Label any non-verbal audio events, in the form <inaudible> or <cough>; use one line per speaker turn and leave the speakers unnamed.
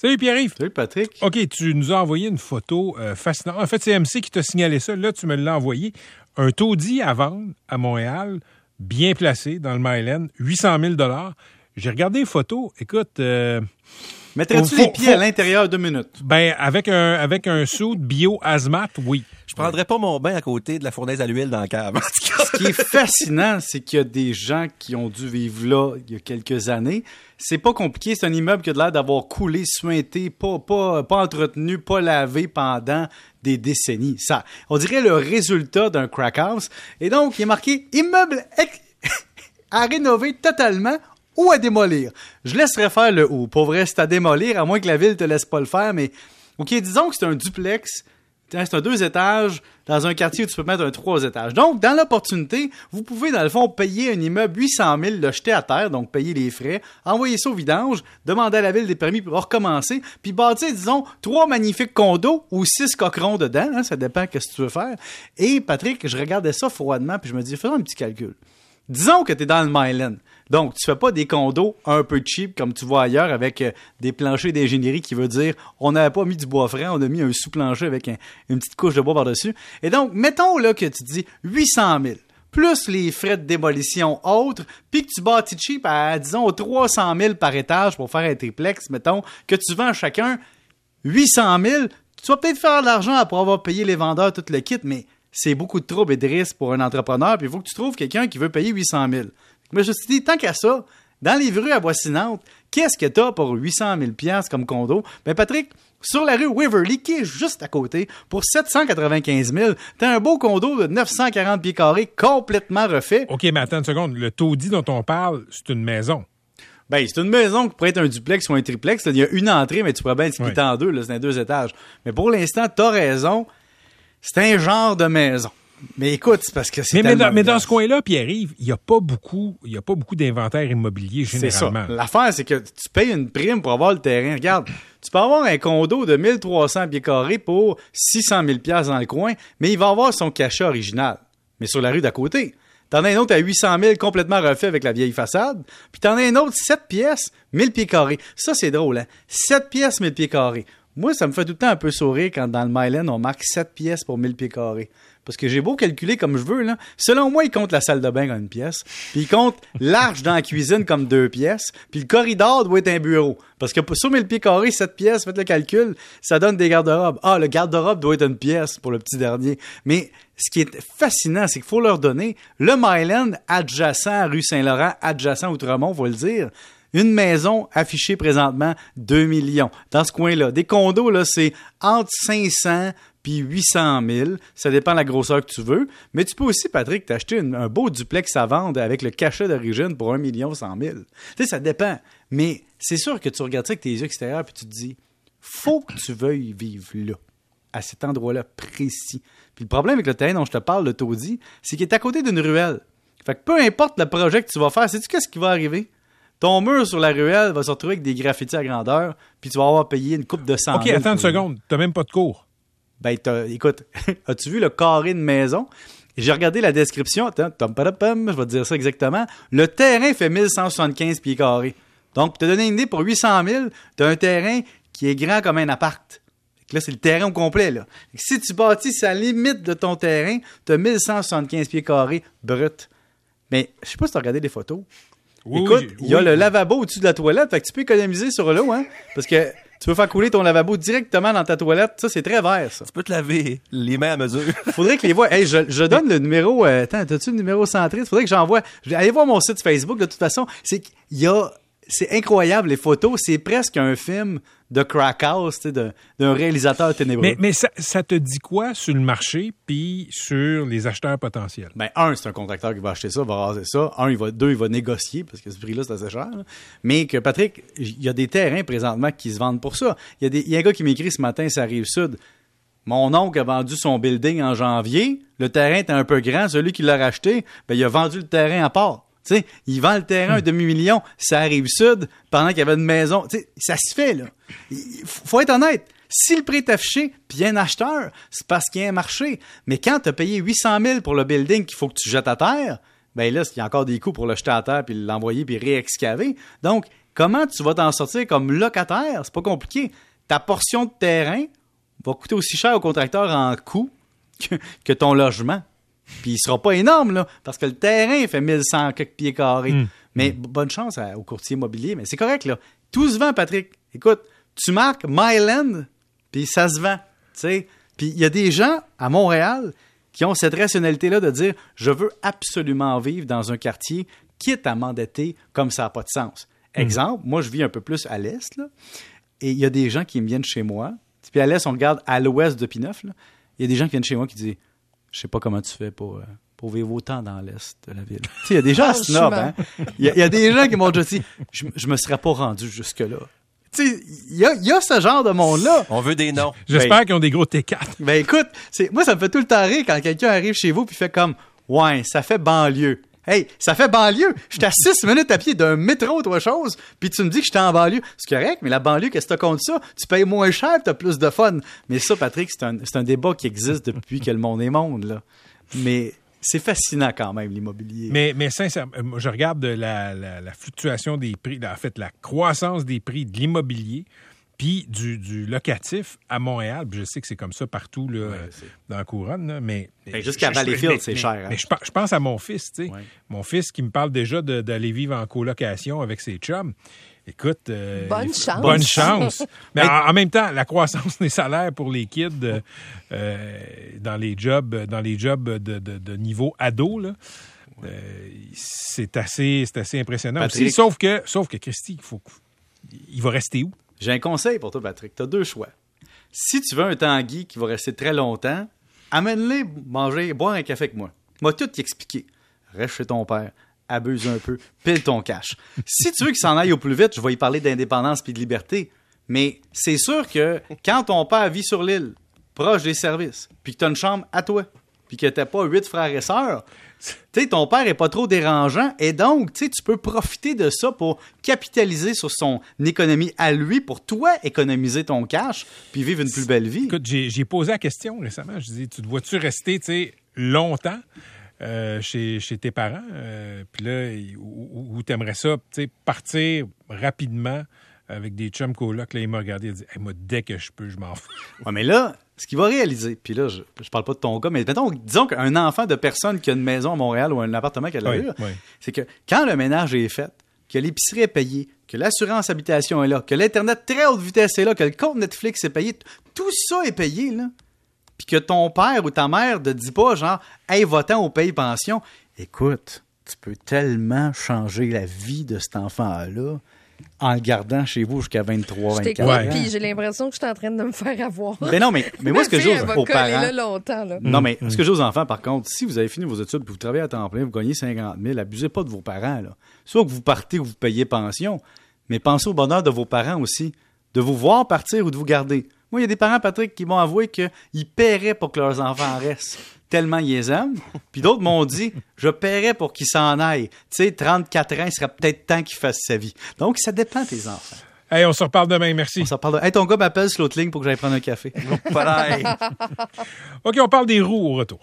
Salut Pierre-Yves.
Salut Patrick.
OK, tu nous as envoyé une photo euh, fascinante. En fait, c'est MC qui t'a signalé ça. Là, tu me l'as envoyé. Un taudis à vendre à Montréal, bien placé dans le Myland, 800 000 J'ai regardé les photos. Écoute... Euh,
Mettrais-tu les pieds à l'intérieur deux minutes?
Ben, avec un, avec un sou bio hazmat, oui.
Je prendrais pas mon bain à côté de la fournaise à l'huile dans le cave.
Ce qui est fascinant, c'est qu'il y a des gens qui ont dû vivre là il y a quelques années. C'est pas compliqué. C'est un immeuble qui a l'air d'avoir coulé, suinté, pas, pas, pas entretenu, pas lavé pendant des décennies. Ça, on dirait le résultat d'un crack house. Et donc, il est marqué immeuble <laughs> à rénover totalement ou à démolir. Je laisserais faire le ou. Pour vrai, c'est à démolir, à moins que la ville te laisse pas le faire, mais OK, disons que c'est un duplex. C'est un deux étages dans un quartier où tu peux mettre un trois étages. Donc, dans l'opportunité, vous pouvez, dans le fond, payer un immeuble 800 000, le jeter à terre, donc payer les frais, envoyer ça au vidange, demander à la ville des permis pour recommencer, puis bâtir, disons, trois magnifiques condos ou six coquerons dedans, hein, ça dépend de ce que tu veux faire. Et Patrick, je regardais ça froidement, puis je me dis, faisons un petit calcul. Disons que tu es dans le Myland. Donc, tu fais pas des condos un peu cheap comme tu vois ailleurs avec euh, des planchers d'ingénierie qui veut dire on n'avait pas mis du bois frais, on a mis un sous-plancher avec une petite couche de bois par-dessus. Et donc, mettons là que tu dis 800 000 plus les frais de démolition autres, puis que tu bâtis cheap à, disons, 300 000 par étage pour faire un triplex, mettons, que tu vends chacun 800 000, tu vas peut-être faire de l'argent après avoir payé les vendeurs tout le kit, mais c'est beaucoup de troubles et de risques pour un entrepreneur, puis il faut que tu trouves quelqu'un qui veut payer 800 000. Mais je me suis dit, tant qu'à ça, dans les rues avoisinantes, qu'est-ce que t'as pour 800 000 comme condo? Ben, Patrick, sur la rue Waverly, qui est juste à côté, pour 795 000, t'as un beau condo de 940 pieds carrés complètement refait.
OK, mais attends une seconde. Le taudis dont on parle, c'est une maison.
Ben, c'est une maison qui pourrait être un duplex ou un triplex. Il y a une entrée, mais tu pourrais bien être split en deux. C'est un deux étages. Mais pour l'instant, t'as raison. C'est un genre de maison. Mais écoute, c'est parce que c'est.
Mais, mais, dans, ce coin-là, Pierre-Yves, il n'y a pas beaucoup, il y a pas beaucoup d'inventaire immobilier généralement.
L'affaire, c'est que tu payes une prime pour avoir le terrain. Regarde, tu peux avoir un condo de 1300 pieds carrés pour 600 000 pièces dans le coin, mais il va avoir son cachet original. Mais sur la rue d'à côté. T'en as un autre à 800 000 complètement refait avec la vieille façade. Puis t'en as un autre 7 pièces, 1000 pieds carrés. Ça, c'est drôle, hein? 7 pièces, 1000 pieds carrés. Moi, ça me fait tout le temps un peu sourire quand dans le Myland, on marque 7 pièces pour 1000 pieds carrés. Parce que j'ai beau calculer comme je veux, là. Selon moi, il compte la salle de bain comme une pièce. Puis il compte l'arche dans la cuisine comme deux pièces. Puis le corridor doit être un bureau. Parce que sur 1000 pieds carrés, 7 pièces, faites le calcul, ça donne des garde-robes. Ah, le garde-robe doit être une pièce pour le petit dernier. Mais ce qui est fascinant, c'est qu'il faut leur donner le Myland adjacent à rue Saint-Laurent, adjacent à Outremont, faut le dire. Une maison affichée présentement 2 millions. Dans ce coin-là. Des condos, là, c'est entre 500 puis 800 000. Ça dépend de la grosseur que tu veux. Mais tu peux aussi, Patrick, t'acheter un beau duplex à vendre avec le cachet d'origine pour 1 million 100 000. Tu ça dépend. Mais c'est sûr que tu regardes ça avec tes yeux extérieurs puis tu te dis, faut que tu veuilles vivre là, à cet endroit-là précis. Puis le problème avec le terrain dont je te parle, le taudis, c'est qu'il est à côté d'une ruelle. Fait que peu importe le projet que tu vas faire, sais-tu qu'est-ce qui va arriver? Ton mur sur la ruelle va se retrouver avec des graffitis à grandeur, puis tu vas avoir payé une coupe de sang.
OK, attends une seconde. T'as même pas de cours.
Ben, écoute, <laughs> as-tu vu le carré de maison? J'ai regardé la description. Attends, je vais te dire ça exactement. Le terrain fait 1175 pieds carrés. Donc, pour te donner une idée, pour 800 000, tu as un terrain qui est grand comme un appart. Là, c'est le terrain au complet. Là. Si tu bâtis sa limite de ton terrain, tu as 1175 pieds carrés brut. Mais je sais pas si tu as regardé les photos. Écoute, il y a le lavabo au-dessus de la toilette, fait que tu peux économiser sur l'eau, hein? Parce que tu peux faire couler ton lavabo directement dans ta toilette. Ça, c'est très vert, ça.
Tu peux te laver les mains à mesure. <laughs>
Faudrait que les voix. Hey, je, donne le numéro. Euh, attends, as-tu le numéro centriste? Faudrait que j'envoie. Allez voir mon site Facebook, de toute façon. C'est qu'il y a c'est incroyable, les photos. C'est presque un film de crack house, d'un réalisateur ténébreux.
Mais, ça, te dit quoi sur le marché puis sur les acheteurs potentiels?
Ben, un, c'est un contracteur qui va acheter ça, va raser ça. Un, il va, deux, il va négocier parce que ce prix-là, c'est assez cher. Mais que, Patrick, il y a des terrains présentement qui se vendent pour ça. Il y, a des, y a un gars qui m'écrit ce matin, ça arrive sud. Mon oncle a vendu son building en janvier. Le terrain était un peu grand. Celui qui l'a racheté, ben, il a vendu le terrain à part. Sais, il vend le terrain un hmm. demi-million, ça arrive sud, pendant qu'il y avait une maison. sais, ça se fait, là. Il faut être honnête. Si le prix est affiché, puis il y a un acheteur, c'est parce qu'il y a un marché. Mais quand tu as payé 800 000 pour le building qu'il faut que tu jettes à terre, ben là, il y a encore des coûts pour le jeter à terre, puis l'envoyer, puis réexcaver. Donc, Comment tu vas t'en sortir comme locataire? C'est pas compliqué. Ta portion de terrain va coûter aussi cher au contracteur en coût que, que ton logement. Puis il sera pas énorme, là, parce que le terrain fait 1100 quelques pieds carrés.
Mm.
Mais b- bonne chance à- au courtier immobilier. Mais c'est correct, là. Tout se vend, Patrick. Écoute, tu marques Myland, puis ça se vend. Puis il y a des gens à Montréal qui ont cette rationalité-là de dire je veux absolument vivre dans un quartier quitte à m'endetter comme ça n'a pas de sens. Exemple, moi je vis un peu plus à l'est, là, et il y a des gens qui me viennent chez moi. Puis à l'est, on regarde à l'ouest de Pineuf. Il y a des gens qui viennent chez moi qui disent Je sais pas comment tu fais pour, euh, pour vivre autant dans l'est de la ville. Tu sais, il y a des gens snobs, hein? Il y, a- il y a des gens qui m'ont déjà dit Je, je me serais pas rendu jusque-là. Tu sais, il y a, y a ce genre de monde-là.
On veut des noms.
J'espère qu'ils ont des gros T4.
Ben écoute, moi ça me fait tout le temps rire quand quelqu'un arrive chez vous puis fait comme ouais, ça fait banlieue. Hey, ça fait banlieue. J'étais à 6 minutes à pied d'un métro ou autre chose, puis tu me dis que j'étais en banlieue. C'est correct, mais la banlieue, qu'est-ce que t'as contre ça? Tu payes moins cher, t'as plus de fun. Mais ça, Patrick, c'est un, débat qui existe depuis que le monde est monde. Mais c'est fascinant quand même, l'immobilier.
Mais, mais sincèrement, euh, je regarde la fluctuation des prix, en fait, la croissance des prix de l'immobilier, puis du, du locatif à Montréal. Je sais que c'est comme ça partout là, euh, dans la couronne, là, mais...
Ben, jusqu'à
je- je-
Valleyfield,
mais-
c'est
mais-
cher, hein.
Mais je, pense- je pense à mon fils, tu sais.
Ouais.
Mon fils qui me parle déjà d'aller vivre en colocation avec ses chums. Écoute, euh,
Bonne chance.
Bonne chance. <laughs> Mais en, en même temps, la croissance des salaires pour les kids euh, dans les jobs, dans les jobs de, de- de niveau ado, là, euh, c'est assez, c'est assez impressionnant.
Patrick.
aussi. sauf que, sauf que Christy, il faut, il va rester où?
J'ai un conseil pour toi, Patrick. Tu as deux choix. Si tu veux un tanguy qui va rester très longtemps, amène-les manger, boire un café avec moi. M'a tout expliqué. Reste chez ton père, abuse un peu, pile ton cash. Si tu veux qu'il s'en aille au plus vite, je vais y parler d'indépendance puis de liberté. Mais c'est sûr que quand ton père vit sur l'île, proche des services, puis que tu as une chambre à toi, puis que t'as pas huit frères et sœurs, tu ton père est pas trop dérangeant et donc, tu tu peux profiter de ça pour capitaliser sur son économie à lui pour toi économiser ton cash puis vivre une plus belle vie.
Écoute, j'ai posé la question récemment. Je dis, tu te vois-tu rester, tu longtemps euh, chez, tes parents? Euh, Puis là, où t'aimerais ça, tu sais, partir rapidement avec des chums colocs? Là, il m'a regardé, il a dit, Hey, moi, dès que je peux, je m'en fous. <laughs>
Ouais, mais là, ce qu'il va réaliser, puis là, je, je parle pas de ton cas, mais mettons, disons qu'un enfant de personne qui a une maison à Montréal ou un appartement qui a de
Oui,
l'allure,
oui.
c'est que quand le ménage est fait, que l'épicerie est payée, que l'assurance habitation est là, que l'Internet très haute vitesse est là, que le compte Netflix est payé, tout ça est payé, là. Puis que ton père ou ta mère ne dit pas, genre, hey, va-t'en au paye pension. Écoute, tu peux tellement changer la vie de cet enfant-là en le gardant chez vous jusqu'à 23,
Je
24
t'écoute,
ans.
Puis j'ai l'impression que je suis en train de me faire avoir.
Mais non, mais, mais moi, ce que
va
aux parents...
là longtemps, là.
Non, mais ce que je dis aux enfants, par contre, si vous avez fini vos études puis vous travaillez à temps plein, vous gagnez 50 000, abusez pas de vos parents. Là. Soit que vous partez ou vous payez pension, mais pensez au bonheur de vos parents aussi, de vous voir partir ou de vous garder. Moi, il y a des parents, Patrick, qui m'ont avoué qu'ils paieraient pour que leurs enfants restent, tellement ils les aiment. Puis d'autres m'ont dit, je paierais pour qu'ils s'en aillent. Tu sais, 34 ans, il serait peut-être temps qu'ils fassent sa vie. Donc, ça dépend tes enfants.
Hey, on se reparle demain, merci.
On s'en parle. de- Hey, ton gars m'appelle sur l'autre ligne pour que j'aille prendre un café. <laughs>
OK, on parle des roues au retour.